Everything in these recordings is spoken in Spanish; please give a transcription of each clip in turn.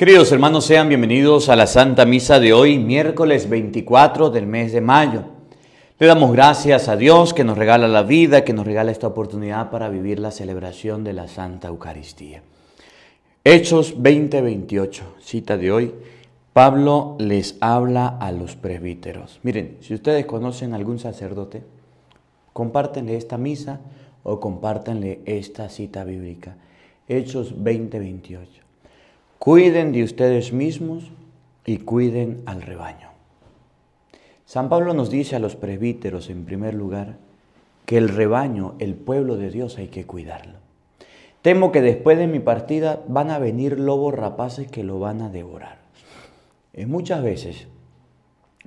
Queridos hermanos, sean bienvenidos a la Santa Misa de hoy, miércoles 24 del mes de mayo. Le damos gracias a Dios que nos regala la vida, que nos regala esta oportunidad para vivir la celebración de la Santa Eucaristía. Hechos 20:28, cita de hoy. Pablo les habla a los presbíteros. Miren, si ustedes conocen algún sacerdote, compártenle esta misa o compártanle esta cita bíblica. Hechos 20:28. Cuiden de ustedes mismos y cuiden al rebaño. San Pablo nos dice a los presbíteros, en primer lugar, que el rebaño, el pueblo de Dios, hay que cuidarlo. Temo que después de mi partida van a venir lobos rapaces que lo van a devorar. Y muchas veces,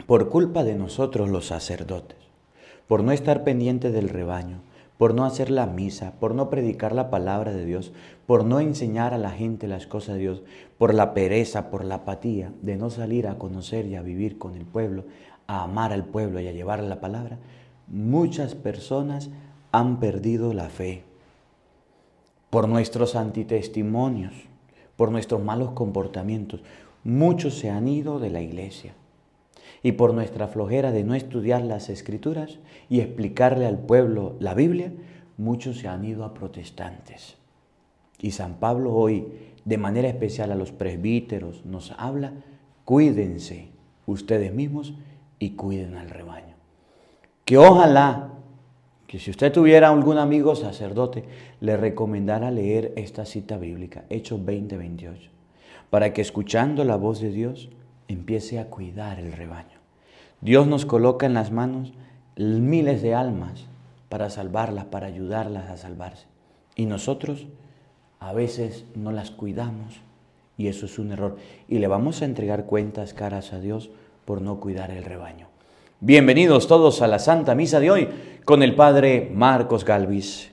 por culpa de nosotros los sacerdotes, por no estar pendientes del rebaño, por no hacer la misa, por no predicar la palabra de Dios, por no enseñar a la gente las cosas de Dios, por la pereza, por la apatía de no salir a conocer y a vivir con el pueblo, a amar al pueblo y a llevar la palabra, muchas personas han perdido la fe por nuestros antitestimonios, por nuestros malos comportamientos. Muchos se han ido de la iglesia y por nuestra flojera de no estudiar las escrituras y explicarle al pueblo la Biblia, muchos se han ido a protestantes. Y San Pablo hoy, de manera especial a los presbíteros, nos habla, cuídense ustedes mismos y cuiden al rebaño. Que ojalá que si usted tuviera algún amigo sacerdote, le recomendara leer esta cita bíblica, Hechos 20-28, para que escuchando la voz de Dios, empiece a cuidar el rebaño. Dios nos coloca en las manos miles de almas para salvarlas, para ayudarlas a salvarse. Y nosotros a veces no las cuidamos y eso es un error. Y le vamos a entregar cuentas caras a Dios por no cuidar el rebaño. Bienvenidos todos a la Santa Misa de hoy con el Padre Marcos Galvis.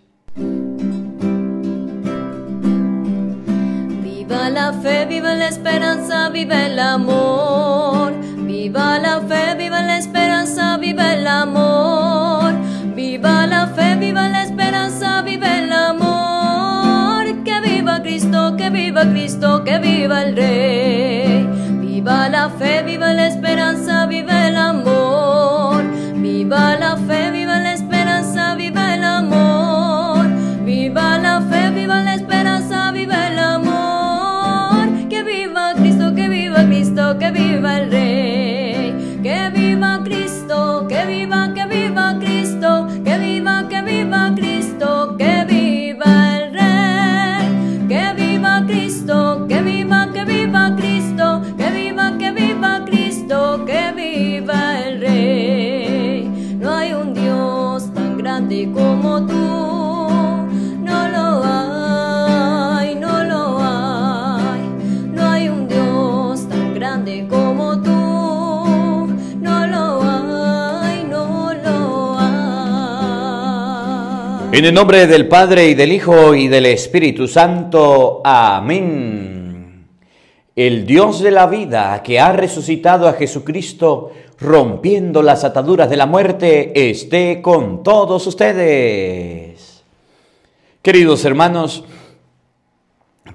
Viva la fe, viva la esperanza, viva el amor. Viva la fe, Que viva Cristo, que viva el Rey. Viva la fe, viva la esperanza, viva el amor. Viva la fe, En el nombre del Padre y del Hijo y del Espíritu Santo. Amén. El Dios de la vida que ha resucitado a Jesucristo rompiendo las ataduras de la muerte esté con todos ustedes. Queridos hermanos,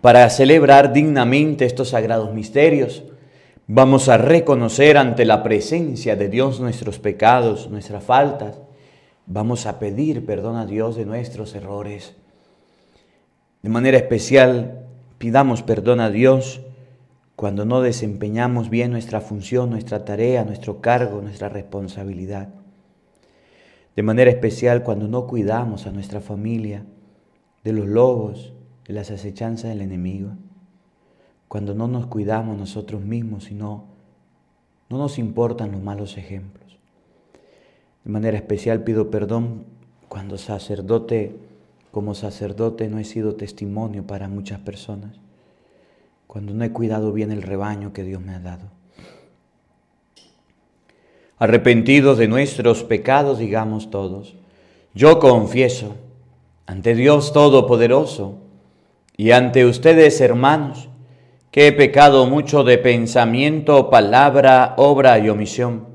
para celebrar dignamente estos sagrados misterios, vamos a reconocer ante la presencia de Dios nuestros pecados, nuestras faltas. Vamos a pedir perdón a Dios de nuestros errores. De manera especial, pidamos perdón a Dios cuando no desempeñamos bien nuestra función, nuestra tarea, nuestro cargo, nuestra responsabilidad. De manera especial cuando no cuidamos a nuestra familia de los lobos, de las acechanzas del enemigo. Cuando no nos cuidamos nosotros mismos y no, no nos importan los malos ejemplos. De manera especial pido perdón cuando sacerdote, como sacerdote no he sido testimonio para muchas personas cuando no he cuidado bien el rebaño que Dios me ha dado. Arrepentidos de nuestros pecados, digamos todos, yo confieso ante Dios Todopoderoso y ante ustedes, hermanos, que he pecado mucho de pensamiento, palabra, obra y omisión.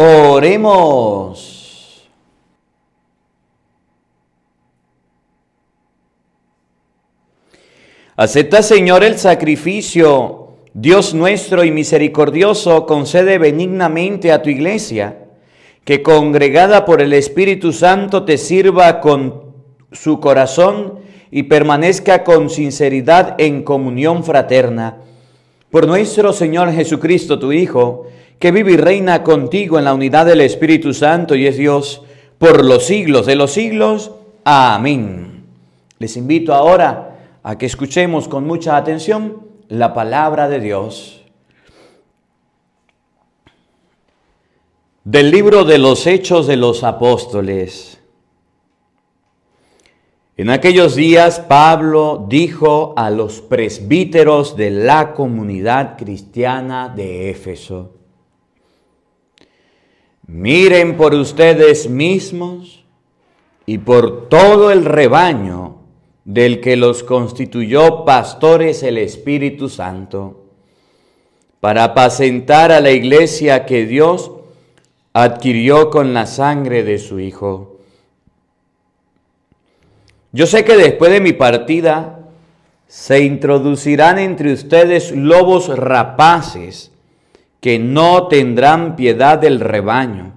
Oremos. Acepta, Señor, el sacrificio, Dios nuestro y misericordioso, concede benignamente a tu iglesia, que congregada por el Espíritu Santo te sirva con su corazón y permanezca con sinceridad en comunión fraterna. Por nuestro Señor Jesucristo, tu Hijo, que vive y reina contigo en la unidad del Espíritu Santo y es Dios por los siglos de los siglos. Amén. Les invito ahora a que escuchemos con mucha atención la palabra de Dios. Del libro de los Hechos de los Apóstoles. En aquellos días Pablo dijo a los presbíteros de la comunidad cristiana de Éfeso, Miren por ustedes mismos y por todo el rebaño del que los constituyó pastores el Espíritu Santo, para apacentar a la iglesia que Dios adquirió con la sangre de su Hijo. Yo sé que después de mi partida se introducirán entre ustedes lobos rapaces, que no tendrán piedad del rebaño.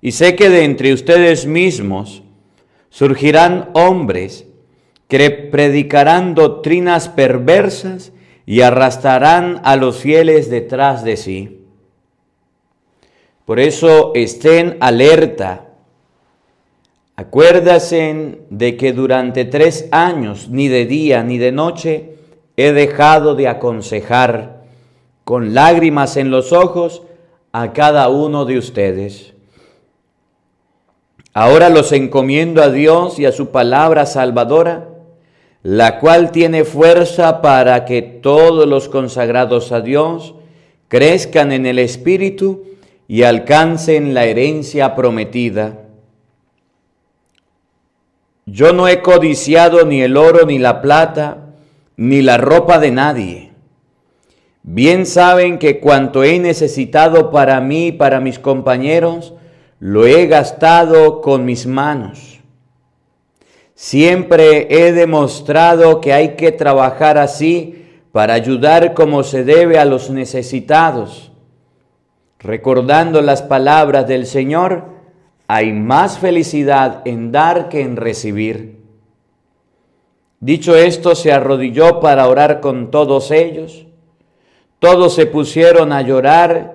Y sé que de entre ustedes mismos surgirán hombres que predicarán doctrinas perversas y arrastrarán a los fieles detrás de sí. Por eso estén alerta. Acuérdense de que durante tres años, ni de día ni de noche, he dejado de aconsejar con lágrimas en los ojos a cada uno de ustedes. Ahora los encomiendo a Dios y a su palabra salvadora, la cual tiene fuerza para que todos los consagrados a Dios crezcan en el Espíritu y alcancen la herencia prometida. Yo no he codiciado ni el oro ni la plata, ni la ropa de nadie. Bien saben que cuanto he necesitado para mí y para mis compañeros, lo he gastado con mis manos. Siempre he demostrado que hay que trabajar así para ayudar como se debe a los necesitados. Recordando las palabras del Señor, hay más felicidad en dar que en recibir. Dicho esto, se arrodilló para orar con todos ellos todos se pusieron a llorar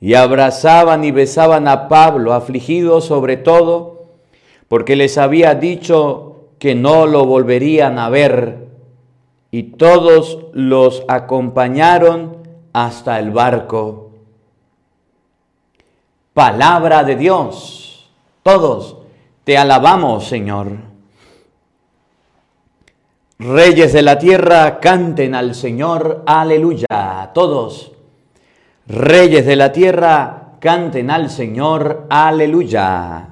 y abrazaban y besaban a Pablo, afligidos sobre todo, porque les había dicho que no lo volverían a ver. Y todos los acompañaron hasta el barco. Palabra de Dios. Todos te alabamos, Señor. Reyes de la tierra, canten al Señor, aleluya. Todos, reyes de la tierra, canten al Señor, aleluya.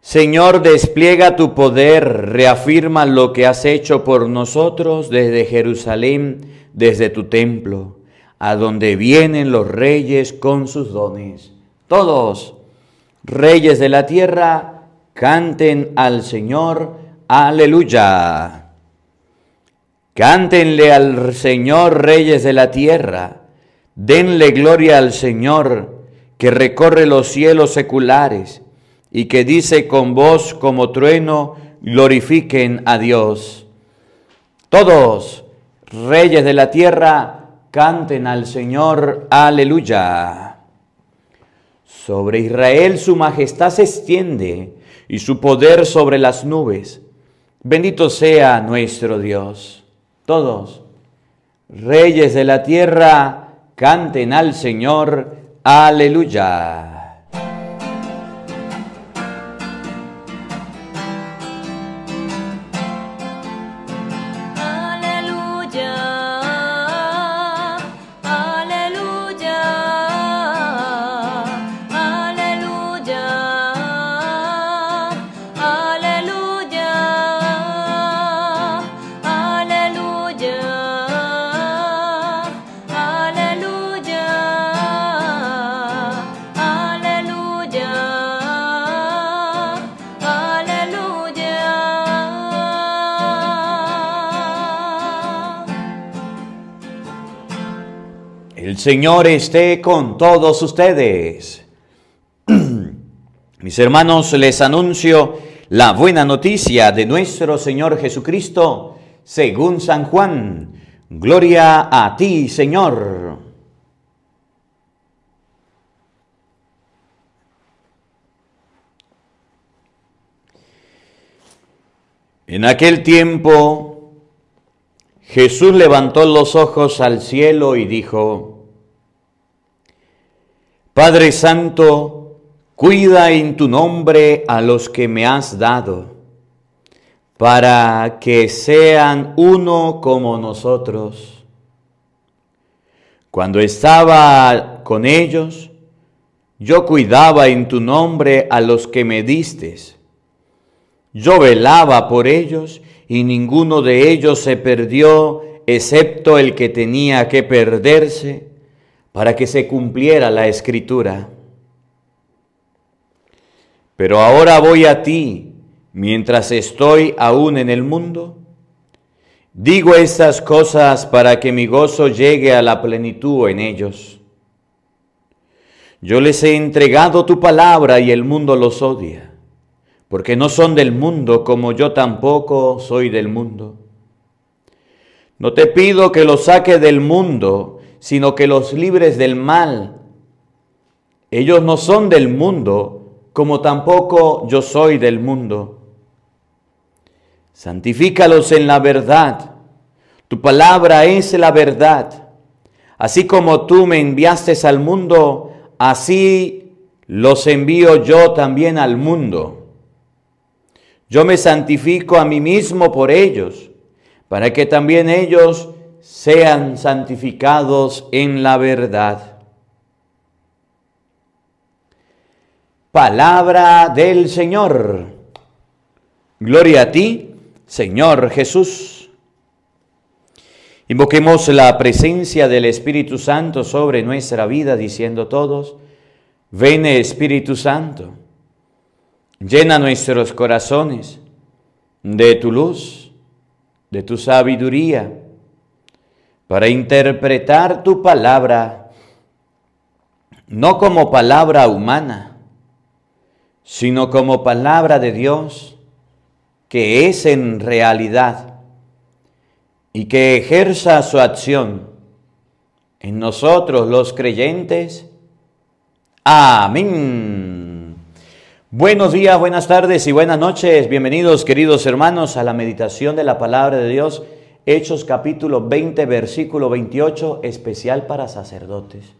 Señor, despliega tu poder, reafirma lo que has hecho por nosotros desde Jerusalén desde tu templo, a donde vienen los reyes con sus dones. Todos, reyes de la tierra, canten al Señor, aleluya. Cántenle al Señor, reyes de la tierra, denle gloria al Señor, que recorre los cielos seculares y que dice con voz como trueno, glorifiquen a Dios. Todos, reyes de la tierra, canten al Señor, aleluya. Sobre Israel su majestad se extiende y su poder sobre las nubes. Bendito sea nuestro Dios. Todos, reyes de la tierra, canten al Señor, aleluya. Señor esté con todos ustedes. Mis hermanos, les anuncio la buena noticia de nuestro Señor Jesucristo según San Juan. Gloria a ti, Señor. En aquel tiempo Jesús levantó los ojos al cielo y dijo, Padre Santo, cuida en tu nombre a los que me has dado, para que sean uno como nosotros. Cuando estaba con ellos, yo cuidaba en tu nombre a los que me diste. Yo velaba por ellos y ninguno de ellos se perdió excepto el que tenía que perderse para que se cumpliera la escritura. Pero ahora voy a ti mientras estoy aún en el mundo. Digo estas cosas para que mi gozo llegue a la plenitud en ellos. Yo les he entregado tu palabra y el mundo los odia, porque no son del mundo como yo tampoco soy del mundo. No te pido que los saque del mundo, sino que los libres del mal. Ellos no son del mundo, como tampoco yo soy del mundo. Santifícalos en la verdad. Tu palabra es la verdad. Así como tú me enviaste al mundo, así los envío yo también al mundo. Yo me santifico a mí mismo por ellos, para que también ellos sean santificados en la verdad. Palabra del Señor. Gloria a ti, Señor Jesús. Invoquemos la presencia del Espíritu Santo sobre nuestra vida, diciendo todos, ven Espíritu Santo, llena nuestros corazones de tu luz, de tu sabiduría para interpretar tu palabra, no como palabra humana, sino como palabra de Dios, que es en realidad, y que ejerza su acción en nosotros los creyentes. Amén. Buenos días, buenas tardes y buenas noches. Bienvenidos queridos hermanos a la meditación de la palabra de Dios Hechos capítulo 20, versículo 28, especial para sacerdotes.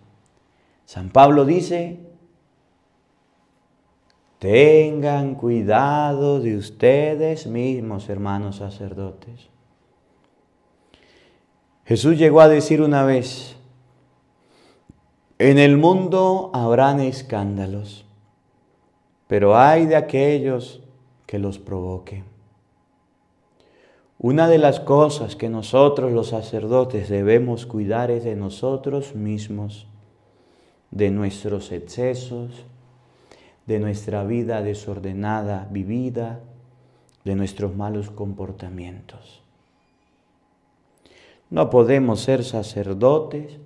San Pablo dice, tengan cuidado de ustedes mismos, hermanos sacerdotes. Jesús llegó a decir una vez, en el mundo habrán escándalos, pero hay de aquellos que los provoquen. Una de las cosas que nosotros los sacerdotes debemos cuidar es de nosotros mismos, de nuestros excesos, de nuestra vida desordenada vivida, de nuestros malos comportamientos. No podemos ser sacerdotes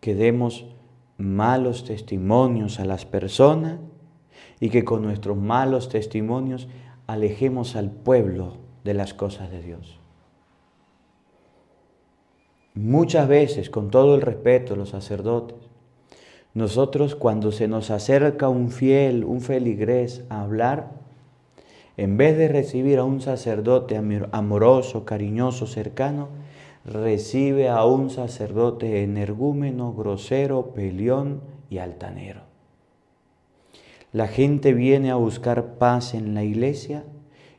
que demos malos testimonios a las personas y que con nuestros malos testimonios alejemos al pueblo de las cosas de Dios. Muchas veces, con todo el respeto los sacerdotes, nosotros cuando se nos acerca un fiel, un feligrés a hablar, en vez de recibir a un sacerdote amoroso, cariñoso, cercano, recibe a un sacerdote energúmeno, grosero, peleón y altanero. La gente viene a buscar paz en la iglesia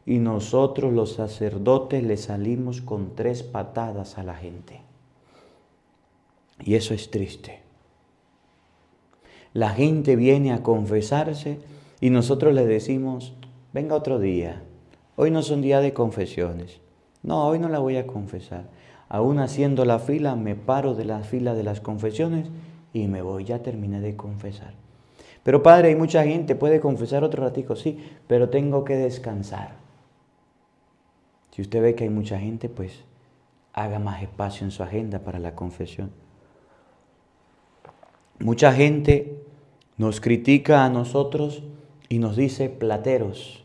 y nosotros los sacerdotes le salimos con tres patadas a la gente. Y eso es triste. La gente viene a confesarse y nosotros le decimos, venga otro día, hoy no es un día de confesiones. No, hoy no la voy a confesar. Aún haciendo la fila, me paro de la fila de las confesiones y me voy, ya terminé de confesar. Pero padre, hay mucha gente, puede confesar otro ratico, sí, pero tengo que descansar. Si usted ve que hay mucha gente, pues haga más espacio en su agenda para la confesión. Mucha gente nos critica a nosotros y nos dice plateros,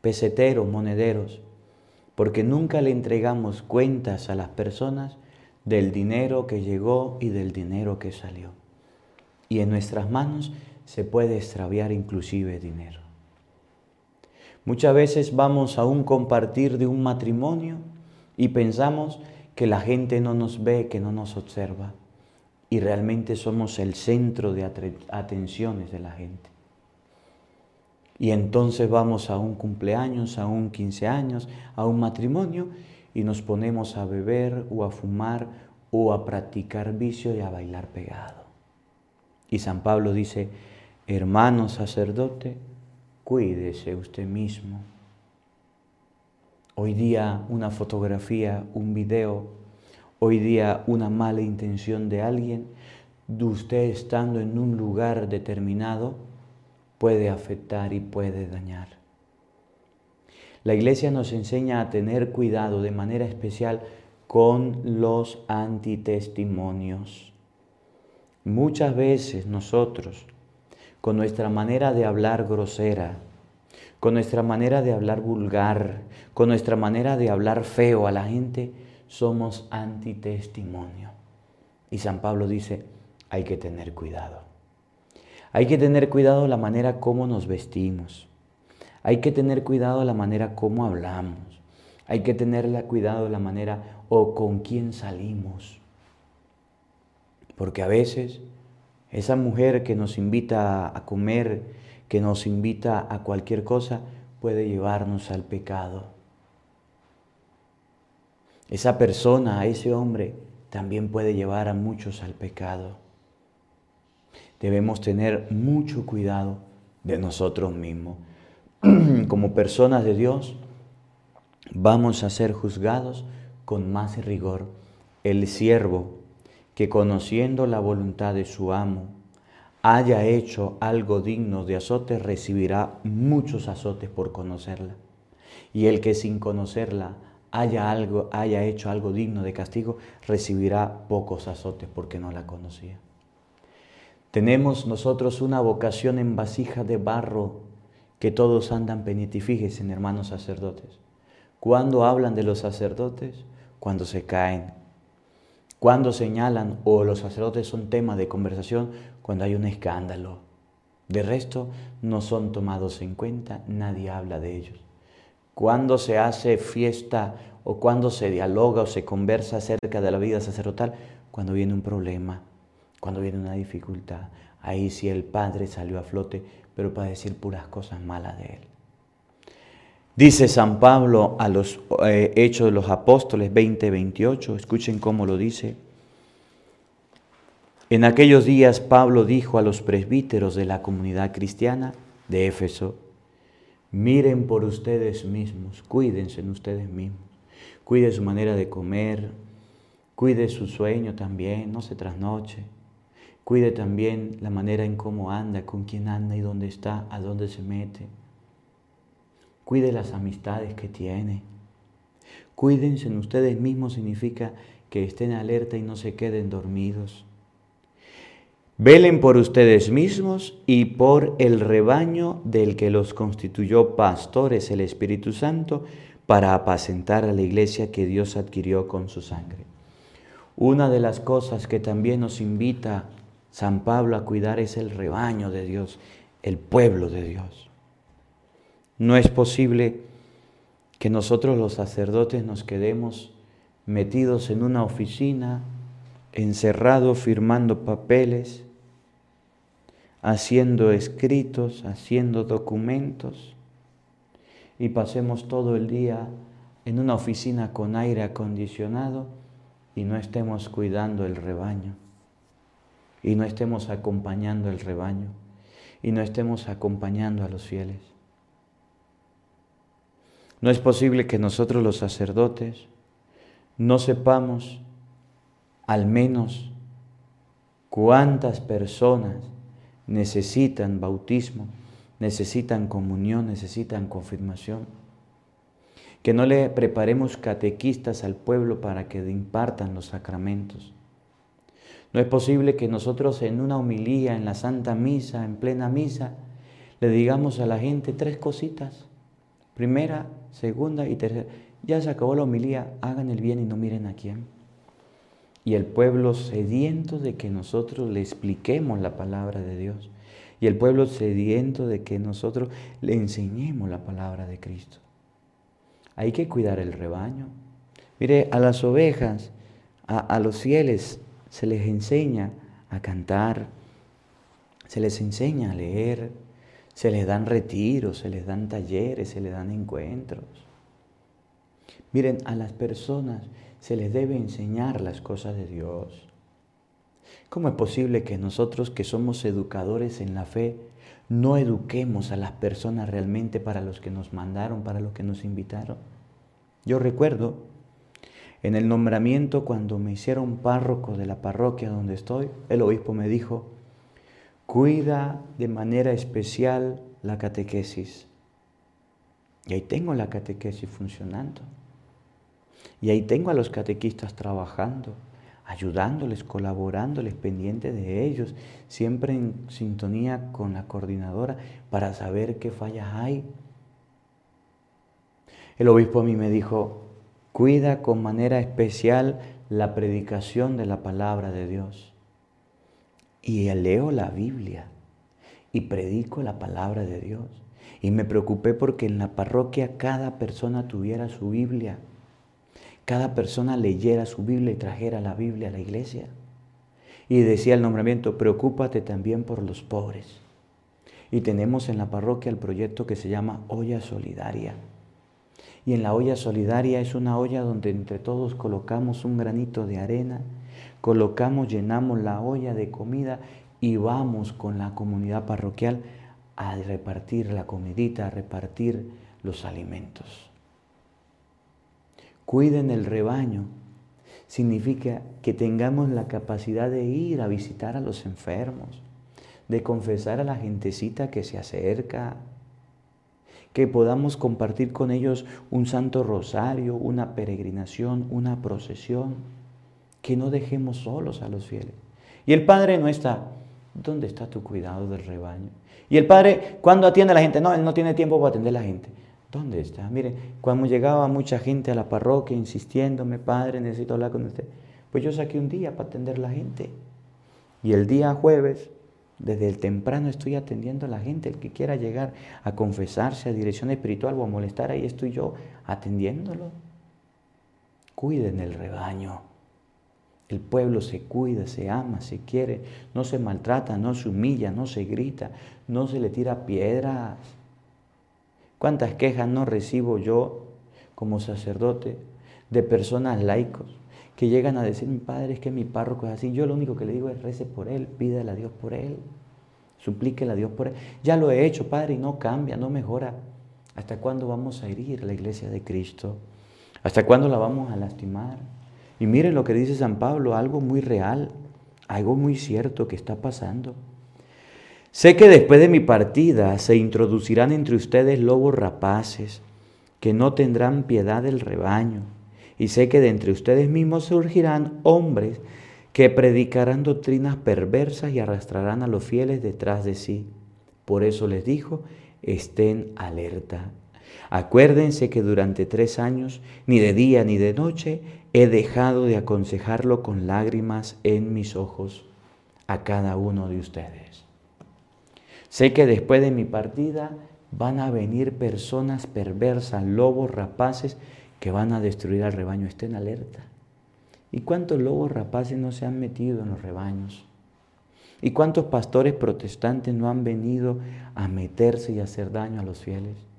peseteros, monederos, porque nunca le entregamos cuentas a las personas del dinero que llegó y del dinero que salió. Y en nuestras manos se puede extraviar inclusive dinero. Muchas veces vamos a un compartir de un matrimonio y pensamos que la gente no nos ve, que no nos observa. Y realmente somos el centro de atenciones de la gente. Y entonces vamos a un cumpleaños, a un 15 años, a un matrimonio y nos ponemos a beber o a fumar o a practicar vicio y a bailar pegado. Y San Pablo dice, hermano sacerdote, cuídese usted mismo. Hoy día una fotografía, un video, hoy día una mala intención de alguien, de usted estando en un lugar determinado, puede afectar y puede dañar. La iglesia nos enseña a tener cuidado de manera especial con los antitestimonios. Muchas veces nosotros con nuestra manera de hablar grosera, con nuestra manera de hablar vulgar, con nuestra manera de hablar feo a la gente, somos antitestimonio. Y San Pablo dice, hay que tener cuidado. Hay que tener cuidado la manera como nos vestimos. Hay que tener cuidado la manera como hablamos. Hay que tener cuidado la manera o con quién salimos. Porque a veces esa mujer que nos invita a comer, que nos invita a cualquier cosa, puede llevarnos al pecado. Esa persona, ese hombre, también puede llevar a muchos al pecado. Debemos tener mucho cuidado de nosotros mismos. Como personas de Dios, vamos a ser juzgados con más rigor. El siervo que conociendo la voluntad de su amo, haya hecho algo digno de azote, recibirá muchos azotes por conocerla. Y el que sin conocerla haya, algo, haya hecho algo digno de castigo, recibirá pocos azotes porque no la conocía. Tenemos nosotros una vocación en vasija de barro que todos andan penitifiques en hermanos sacerdotes. ¿Cuándo hablan de los sacerdotes? Cuando se caen, cuando señalan o los sacerdotes son tema de conversación cuando hay un escándalo. De resto, no son tomados en cuenta, nadie habla de ellos. Cuando se hace fiesta o cuando se dialoga o se conversa acerca de la vida sacerdotal, cuando viene un problema, cuando viene una dificultad, ahí sí el Padre salió a flote, pero para decir puras cosas malas de él. Dice San Pablo a los eh, Hechos de los Apóstoles 20, 28, escuchen cómo lo dice. En aquellos días Pablo dijo a los presbíteros de la comunidad cristiana de Éfeso, miren por ustedes mismos, cuídense en ustedes mismos, Cuide su manera de comer, cuide su sueño también, no se trasnoche. Cuide también la manera en cómo anda, con quién anda y dónde está, a dónde se mete. Cuide las amistades que tiene. Cuídense en ustedes mismos significa que estén alerta y no se queden dormidos. Velen por ustedes mismos y por el rebaño del que los constituyó pastores el Espíritu Santo para apacentar a la iglesia que Dios adquirió con su sangre. Una de las cosas que también nos invita San Pablo a cuidar es el rebaño de Dios, el pueblo de Dios. No es posible que nosotros los sacerdotes nos quedemos metidos en una oficina, encerrados firmando papeles, haciendo escritos, haciendo documentos, y pasemos todo el día en una oficina con aire acondicionado y no estemos cuidando el rebaño, y no estemos acompañando el rebaño, y no estemos acompañando a los fieles. No es posible que nosotros los sacerdotes no sepamos al menos cuántas personas necesitan bautismo, necesitan comunión, necesitan confirmación. Que no le preparemos catequistas al pueblo para que impartan los sacramentos. No es posible que nosotros en una homilía, en la Santa Misa, en plena misa, le digamos a la gente tres cositas. Primera, segunda y tercera. Ya se acabó la homilía, hagan el bien y no miren a quién. Y el pueblo sediento de que nosotros le expliquemos la palabra de Dios. Y el pueblo sediento de que nosotros le enseñemos la palabra de Cristo. Hay que cuidar el rebaño. Mire, a las ovejas, a, a los fieles, se les enseña a cantar, se les enseña a leer, se les dan retiros, se les dan talleres, se les dan encuentros. Miren, a las personas se les debe enseñar las cosas de Dios. ¿Cómo es posible que nosotros que somos educadores en la fe no eduquemos a las personas realmente para los que nos mandaron, para los que nos invitaron? Yo recuerdo en el nombramiento cuando me hicieron párroco de la parroquia donde estoy, el obispo me dijo, cuida de manera especial la catequesis. Y ahí tengo la catequesis funcionando. Y ahí tengo a los catequistas trabajando, ayudándoles, colaborándoles, pendientes de ellos, siempre en sintonía con la coordinadora para saber qué fallas hay. El obispo a mí me dijo, cuida con manera especial la predicación de la palabra de Dios. Y leo la Biblia y predico la palabra de Dios. Y me preocupé porque en la parroquia cada persona tuviera su Biblia cada persona leyera su Biblia y trajera la Biblia a la iglesia. Y decía el nombramiento, preocúpate también por los pobres. Y tenemos en la parroquia el proyecto que se llama Olla Solidaria. Y en la olla solidaria es una olla donde entre todos colocamos un granito de arena, colocamos, llenamos la olla de comida y vamos con la comunidad parroquial a repartir la comidita, a repartir los alimentos. Cuiden el rebaño, significa que tengamos la capacidad de ir a visitar a los enfermos, de confesar a la gentecita que se acerca, que podamos compartir con ellos un santo rosario, una peregrinación, una procesión, que no dejemos solos a los fieles. Y el Padre no está, ¿dónde está tu cuidado del rebaño? Y el Padre, ¿cuándo atiende a la gente? No, Él no tiene tiempo para atender a la gente. ¿Dónde está? Mire, cuando llegaba mucha gente a la parroquia insistiéndome, padre, necesito hablar con usted, pues yo saqué un día para atender a la gente. Y el día jueves, desde el temprano estoy atendiendo a la gente, el que quiera llegar a confesarse a dirección espiritual o a molestar, ahí estoy yo atendiéndolo. Cuiden el rebaño. El pueblo se cuida, se ama, se quiere, no se maltrata, no se humilla, no se grita, no se le tira piedras ¿Cuántas quejas no recibo yo como sacerdote de personas laicos que llegan a decir, mi padre, es que mi párroco es así? Yo lo único que le digo es rece por él, pídele a Dios por él, suplíquele a Dios por él. Ya lo he hecho, padre, y no cambia, no mejora. ¿Hasta cuándo vamos a herir la iglesia de Cristo? ¿Hasta cuándo la vamos a lastimar? Y miren lo que dice San Pablo, algo muy real, algo muy cierto que está pasando. Sé que después de mi partida se introducirán entre ustedes lobos rapaces que no tendrán piedad del rebaño. Y sé que de entre ustedes mismos surgirán hombres que predicarán doctrinas perversas y arrastrarán a los fieles detrás de sí. Por eso les dijo, estén alerta. Acuérdense que durante tres años, ni de día ni de noche, he dejado de aconsejarlo con lágrimas en mis ojos a cada uno de ustedes. Sé que después de mi partida van a venir personas perversas, lobos rapaces, que van a destruir al rebaño. Estén alerta. ¿Y cuántos lobos rapaces no se han metido en los rebaños? ¿Y cuántos pastores protestantes no han venido a meterse y hacer daño a los fieles?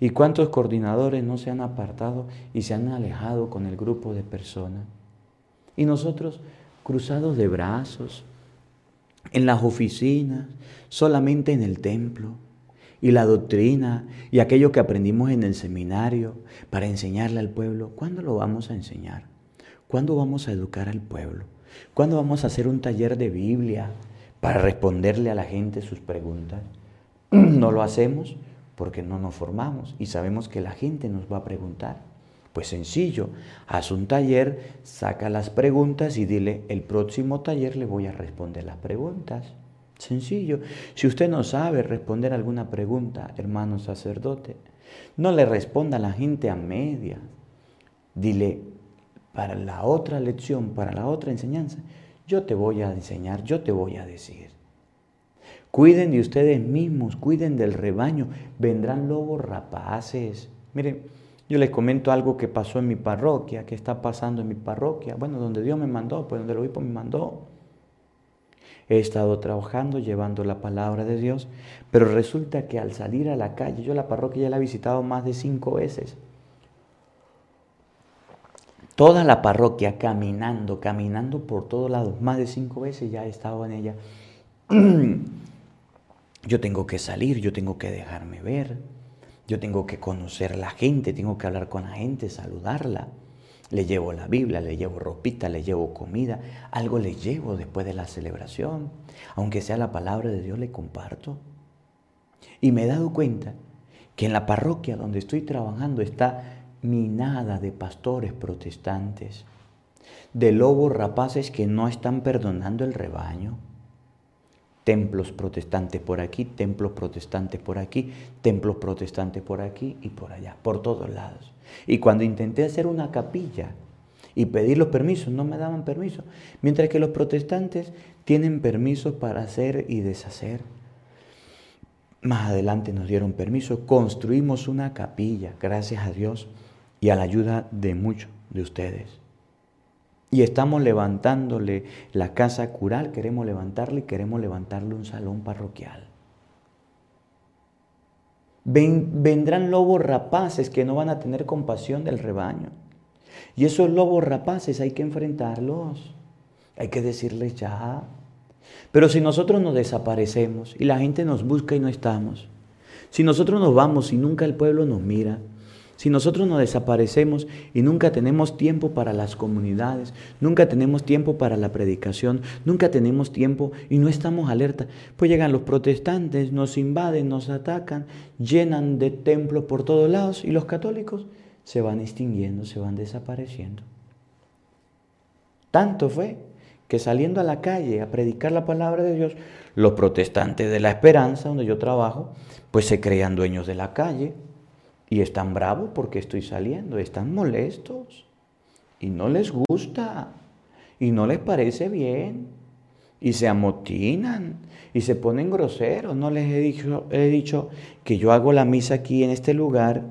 ¿Y cuántos coordinadores no se han apartado y se han alejado con el grupo de personas? Y nosotros, cruzados de brazos, en las oficinas, solamente en el templo, y la doctrina y aquello que aprendimos en el seminario para enseñarle al pueblo, ¿cuándo lo vamos a enseñar? ¿Cuándo vamos a educar al pueblo? ¿Cuándo vamos a hacer un taller de Biblia para responderle a la gente sus preguntas? No lo hacemos porque no nos formamos y sabemos que la gente nos va a preguntar. Pues sencillo, haz un taller, saca las preguntas y dile, el próximo taller le voy a responder las preguntas. Sencillo. Si usted no sabe responder alguna pregunta, hermano sacerdote, no le responda a la gente a media. Dile, para la otra lección, para la otra enseñanza, yo te voy a enseñar, yo te voy a decir. Cuiden de ustedes mismos, cuiden del rebaño, vendrán lobos rapaces. Miren, yo les comento algo que pasó en mi parroquia, que está pasando en mi parroquia, bueno, donde Dios me mandó, pues donde el obispo me mandó. He estado trabajando, llevando la palabra de Dios, pero resulta que al salir a la calle, yo la parroquia ya la he visitado más de cinco veces, toda la parroquia caminando, caminando por todos lados, más de cinco veces ya he estado en ella. Yo tengo que salir, yo tengo que dejarme ver, yo tengo que conocer la gente, tengo que hablar con la gente, saludarla. Le llevo la Biblia, le llevo ropita, le llevo comida, algo le llevo después de la celebración. Aunque sea la palabra de Dios, le comparto. Y me he dado cuenta que en la parroquia donde estoy trabajando está minada de pastores protestantes, de lobos rapaces que no están perdonando el rebaño. Templos protestantes por aquí, templos protestantes por aquí, templos protestantes por aquí y por allá, por todos lados. Y cuando intenté hacer una capilla y pedir los permisos, no me daban permiso. Mientras que los protestantes tienen permisos para hacer y deshacer. Más adelante nos dieron permiso, construimos una capilla, gracias a Dios y a la ayuda de muchos de ustedes. Y estamos levantándole la casa cural, queremos levantarle queremos levantarle un salón parroquial. vendrán lobos rapaces que no van a tener compasión del rebaño. Y esos lobos rapaces hay que enfrentarlos. Hay que decirles ya. Pero si nosotros nos desaparecemos y la gente nos busca y no estamos, si nosotros nos vamos y nunca el pueblo nos mira, si nosotros nos desaparecemos y nunca tenemos tiempo para las comunidades, nunca tenemos tiempo para la predicación, nunca tenemos tiempo y no estamos alerta, pues llegan los protestantes, nos invaden, nos atacan, llenan de templos por todos lados y los católicos se van extinguiendo, se van desapareciendo. Tanto fue que saliendo a la calle a predicar la palabra de Dios, los protestantes de la esperanza, donde yo trabajo, pues se crean dueños de la calle, y están bravos porque estoy saliendo, están molestos y no les gusta y no les parece bien y se amotinan y se ponen groseros. No les he dicho, he dicho que yo hago la misa aquí en este lugar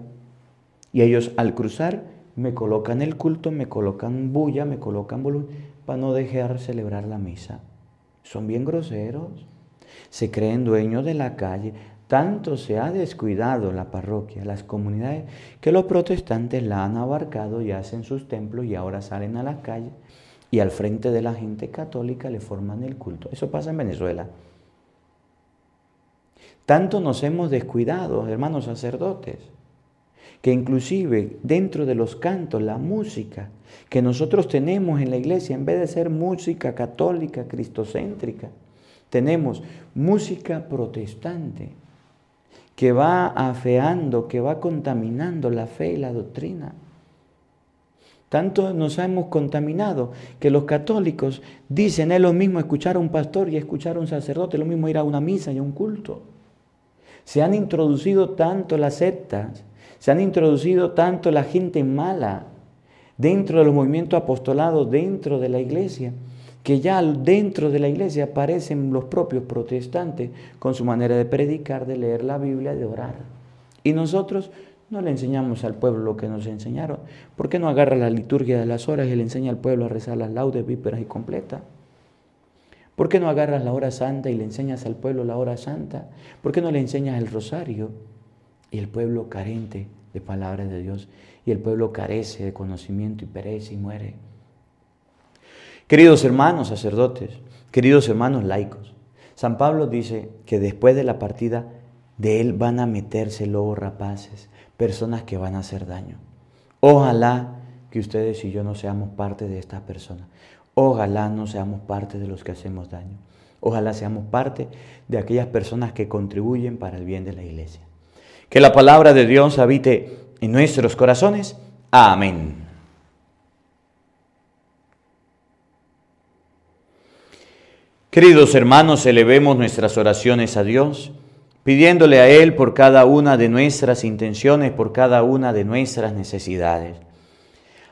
y ellos al cruzar me colocan el culto, me colocan bulla, me colocan volumen para no dejar celebrar la misa. Son bien groseros. Se creen dueños de la calle. Tanto se ha descuidado la parroquia, las comunidades, que los protestantes la han abarcado y hacen sus templos y ahora salen a la calle y al frente de la gente católica le forman el culto. Eso pasa en Venezuela. Tanto nos hemos descuidado, hermanos sacerdotes, que inclusive dentro de los cantos, la música que nosotros tenemos en la iglesia, en vez de ser música católica, cristocéntrica, tenemos música protestante que va afeando, que va contaminando la fe y la doctrina. Tanto nos hemos contaminado que los católicos dicen es lo mismo escuchar a un pastor y escuchar a un sacerdote, es lo mismo ir a una misa y a un culto. Se han introducido tanto las sectas se han introducido tanto la gente mala dentro de los movimientos apostolados, dentro de la iglesia, que ya dentro de la iglesia aparecen los propios protestantes con su manera de predicar, de leer la Biblia, de orar. Y nosotros no le enseñamos al pueblo lo que nos enseñaron. ¿Por qué no agarra la liturgia de las horas y le enseña al pueblo a rezar las laudes, víperas y completas? ¿Por qué no agarras la hora santa y le enseñas al pueblo la hora santa? ¿Por qué no le enseñas el rosario? y el pueblo carente de palabras de Dios y el pueblo carece de conocimiento y perece y muere. Queridos hermanos sacerdotes, queridos hermanos laicos, San Pablo dice que después de la partida de él van a meterse lobos rapaces, personas que van a hacer daño. Ojalá que ustedes y yo no seamos parte de estas personas. Ojalá no seamos parte de los que hacemos daño. Ojalá seamos parte de aquellas personas que contribuyen para el bien de la iglesia. Que la palabra de Dios habite en nuestros corazones. Amén. Queridos hermanos, elevemos nuestras oraciones a Dios, pidiéndole a Él por cada una de nuestras intenciones, por cada una de nuestras necesidades.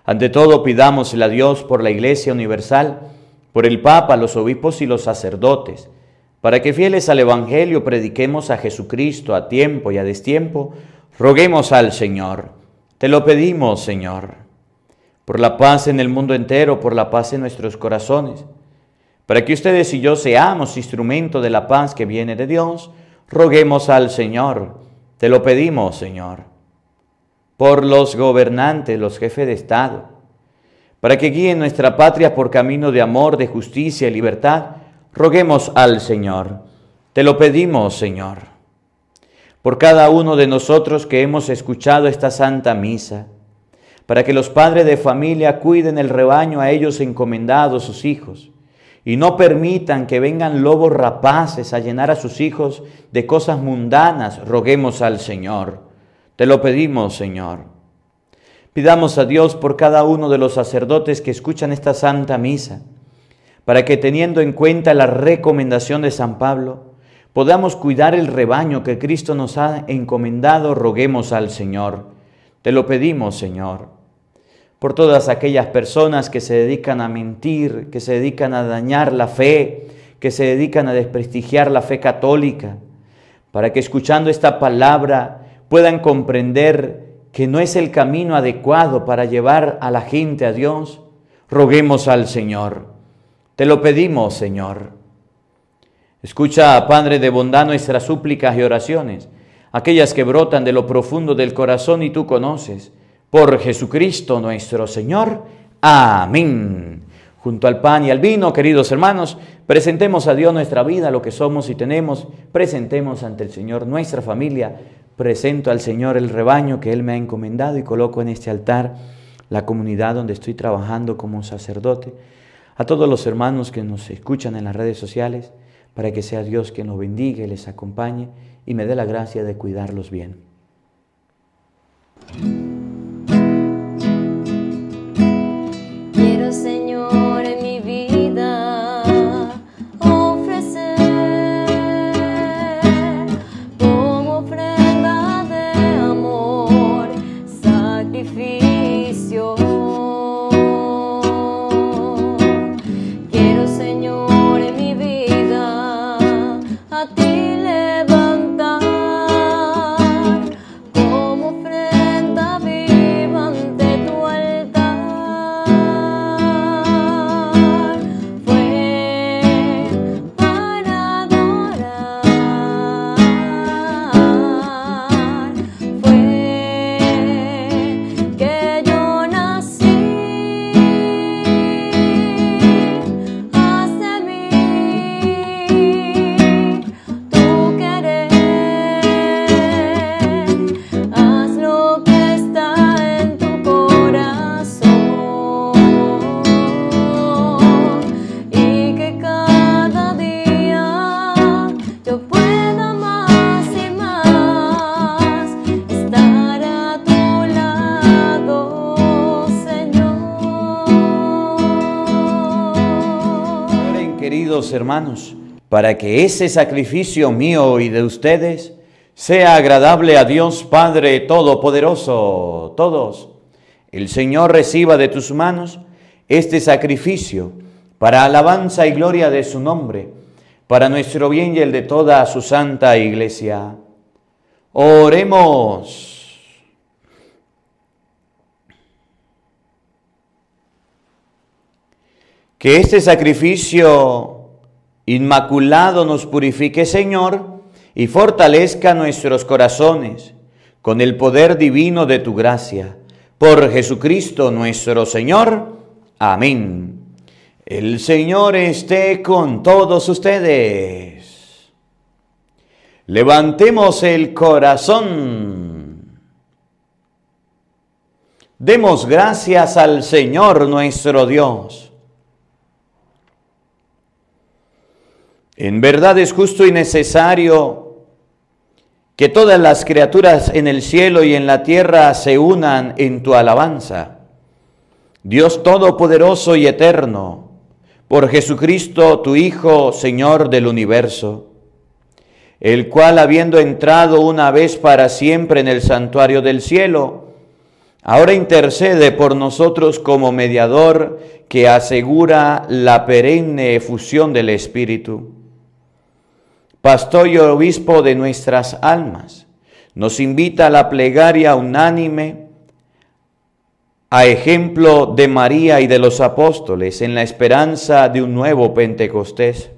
Ante todo, pidámosle a Dios por la Iglesia Universal, por el Papa, los obispos y los sacerdotes, para que fieles al Evangelio prediquemos a Jesucristo a tiempo y a destiempo, roguemos al Señor. Te lo pedimos, Señor, por la paz en el mundo entero, por la paz en nuestros corazones, para que ustedes y yo seamos instrumento de la paz que viene de Dios, roguemos al Señor. Te lo pedimos, Señor, por los gobernantes, los jefes de Estado, para que guíen nuestra patria por camino de amor, de justicia y libertad, Roguemos al Señor. Te lo pedimos, Señor. Por cada uno de nosotros que hemos escuchado esta santa misa, para que los padres de familia cuiden el rebaño a ellos encomendados sus hijos, y no permitan que vengan lobos rapaces a llenar a sus hijos de cosas mundanas, roguemos al Señor. Te lo pedimos, Señor. Pidamos a Dios por cada uno de los sacerdotes que escuchan esta santa misa, para que teniendo en cuenta la recomendación de San Pablo, podamos cuidar el rebaño que Cristo nos ha encomendado, roguemos al Señor. Te lo pedimos, Señor, por todas aquellas personas que se dedican a mentir, que se dedican a dañar la fe, que se dedican a desprestigiar la fe católica, para que escuchando esta palabra puedan comprender que no es el camino adecuado para llevar a la gente a Dios, roguemos al Señor. Te lo pedimos, Señor. Escucha, Padre de bondad, nuestras súplicas y oraciones, aquellas que brotan de lo profundo del corazón y tú conoces. Por Jesucristo nuestro Señor. Amén. Junto al pan y al vino, queridos hermanos, presentemos a Dios nuestra vida, lo que somos y tenemos. Presentemos ante el Señor nuestra familia. Presento al Señor el rebaño que Él me ha encomendado y coloco en este altar la comunidad donde estoy trabajando como sacerdote a todos los hermanos que nos escuchan en las redes sociales, para que sea Dios quien los bendiga y les acompañe y me dé la gracia de cuidarlos bien. Hermanos, para que ese sacrificio mío y de ustedes sea agradable a Dios Padre Todopoderoso. Todos, el Señor reciba de tus manos este sacrificio para alabanza y gloria de su nombre, para nuestro bien y el de toda su santa iglesia. Oremos. Que este sacrificio inmaculado nos purifique, Señor, y fortalezca nuestros corazones con el poder divino de tu gracia. Por Jesucristo nuestro Señor. Amén. El Señor esté con todos ustedes. Levantemos el corazón. Demos gracias al Señor nuestro Dios. En verdad es justo y necesario que todas las criaturas en el cielo y en la tierra se unan en tu alabanza. Dios Todopoderoso y Eterno, por Jesucristo, tu Hijo, Señor del universo, el cual, habiendo entrado una vez para siempre en el santuario del cielo, ahora intercede por nosotros como mediador que asegura la perenne efusión del Espíritu pastor y obispo de nuestras almas, nos invita a la plegaria unánime, a ejemplo de María y de los apóstoles, en la esperanza de un nuevo Pentecostés.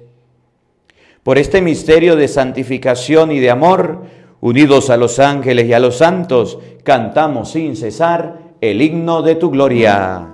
Por este misterio de santificación y de amor, unidos a los ángeles y a los santos, cantamos sin cesar el himno de tu gloria.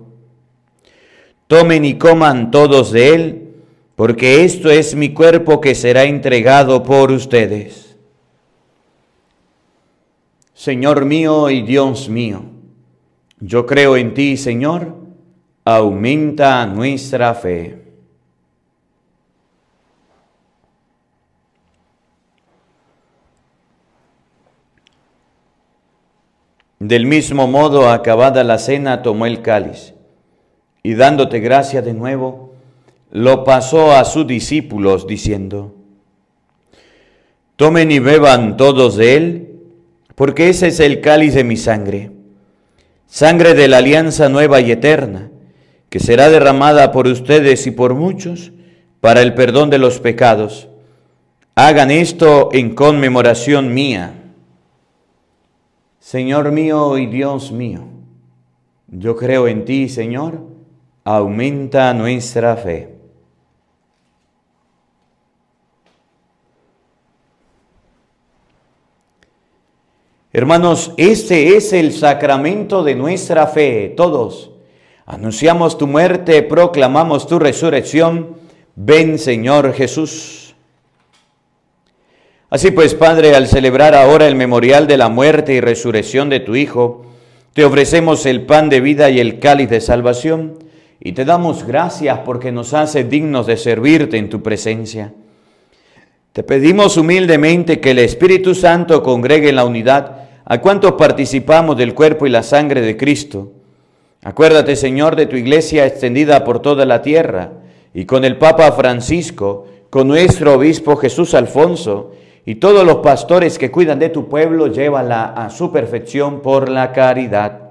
Tomen y coman todos de él, porque esto es mi cuerpo que será entregado por ustedes. Señor mío y Dios mío, yo creo en ti, Señor, aumenta nuestra fe. Del mismo modo, acabada la cena, tomó el cáliz y dándote gracia de nuevo, lo pasó a sus discípulos diciendo, Tomen y beban todos de él, porque ese es el cáliz de mi sangre, sangre de la alianza nueva y eterna, que será derramada por ustedes y por muchos para el perdón de los pecados. Hagan esto en conmemoración mía. Señor mío y Dios mío, yo creo en ti, Señor, aumenta nuestra fe. Hermanos, este es el sacramento de nuestra fe. Todos anunciamos tu muerte, proclamamos tu resurrección. Ven Señor Jesús. Así pues, Padre, al celebrar ahora el memorial de la muerte y resurrección de tu Hijo, te ofrecemos el pan de vida y el cáliz de salvación, y te damos gracias porque nos hace dignos de servirte en tu presencia. Te pedimos humildemente que el Espíritu Santo congregue en la unidad a cuantos participamos del cuerpo y la sangre de Cristo. Acuérdate, Señor, de tu iglesia extendida por toda la tierra, y con el Papa Francisco, con nuestro obispo Jesús Alfonso, y todos los pastores que cuidan de tu pueblo, llévala a su perfección por la caridad.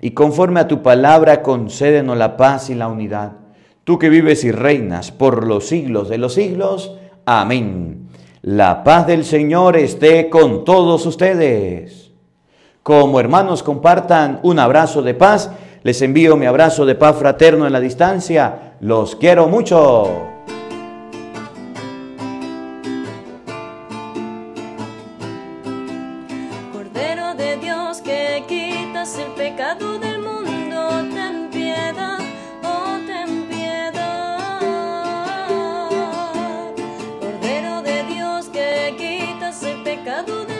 y conforme a tu palabra concédenos la paz y la unidad tú que vives y reinas por los siglos de los siglos. Amén. La paz del Señor esté con todos ustedes. Como hermanos compartan un abrazo de paz, les envío mi abrazo de paz fraterno en la distancia. Los quiero mucho. acabou de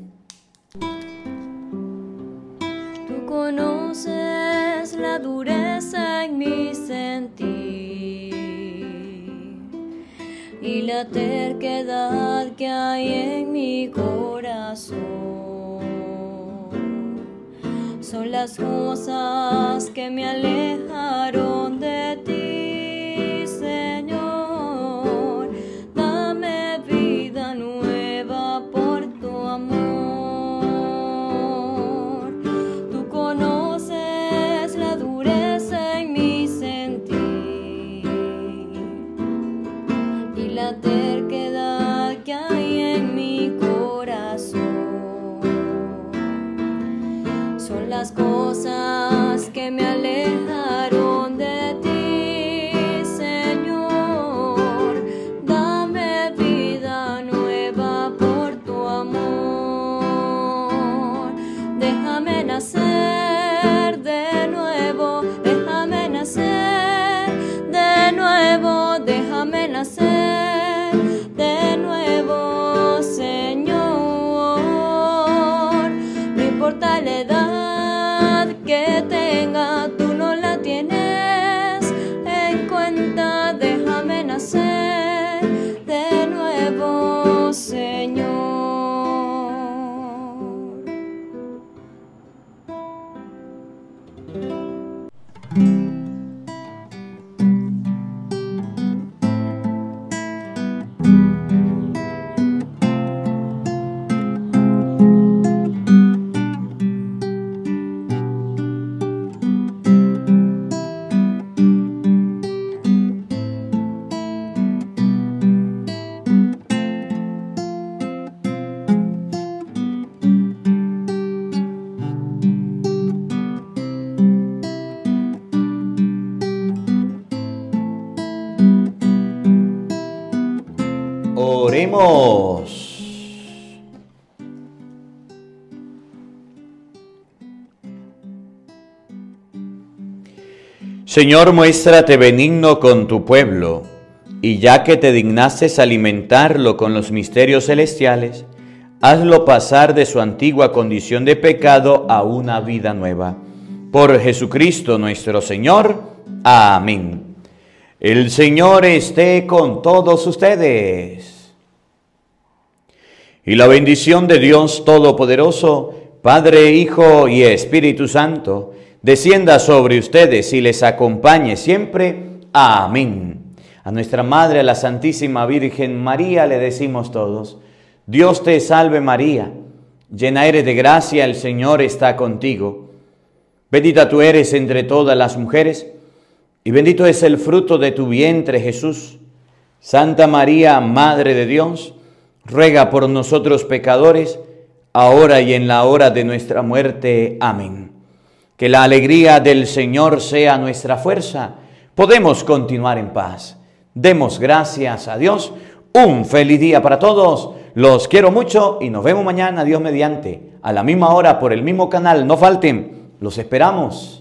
Y la terquedad que hay en mi corazón. Son las cosas que me alejaron de ti, Señor, muéstrate benigno con tu pueblo, y ya que te dignases alimentarlo con los misterios celestiales, hazlo pasar de su antigua condición de pecado a una vida nueva. Por Jesucristo nuestro Señor. Amén. El Señor esté con todos ustedes. Y la bendición de Dios Todopoderoso, Padre, Hijo y Espíritu Santo, descienda sobre ustedes y les acompañe siempre. Amén. A nuestra Madre, a la Santísima Virgen María, le decimos todos, Dios te salve María, llena eres de gracia, el Señor está contigo. Bendita tú eres entre todas las mujeres, y bendito es el fruto de tu vientre Jesús. Santa María, Madre de Dios, ruega por nosotros pecadores, ahora y en la hora de nuestra muerte. Amén. Que la alegría del Señor sea nuestra fuerza. Podemos continuar en paz. Demos gracias a Dios. Un feliz día para todos. Los quiero mucho y nos vemos mañana, Dios mediante, a la misma hora por el mismo canal. No falten. Los esperamos.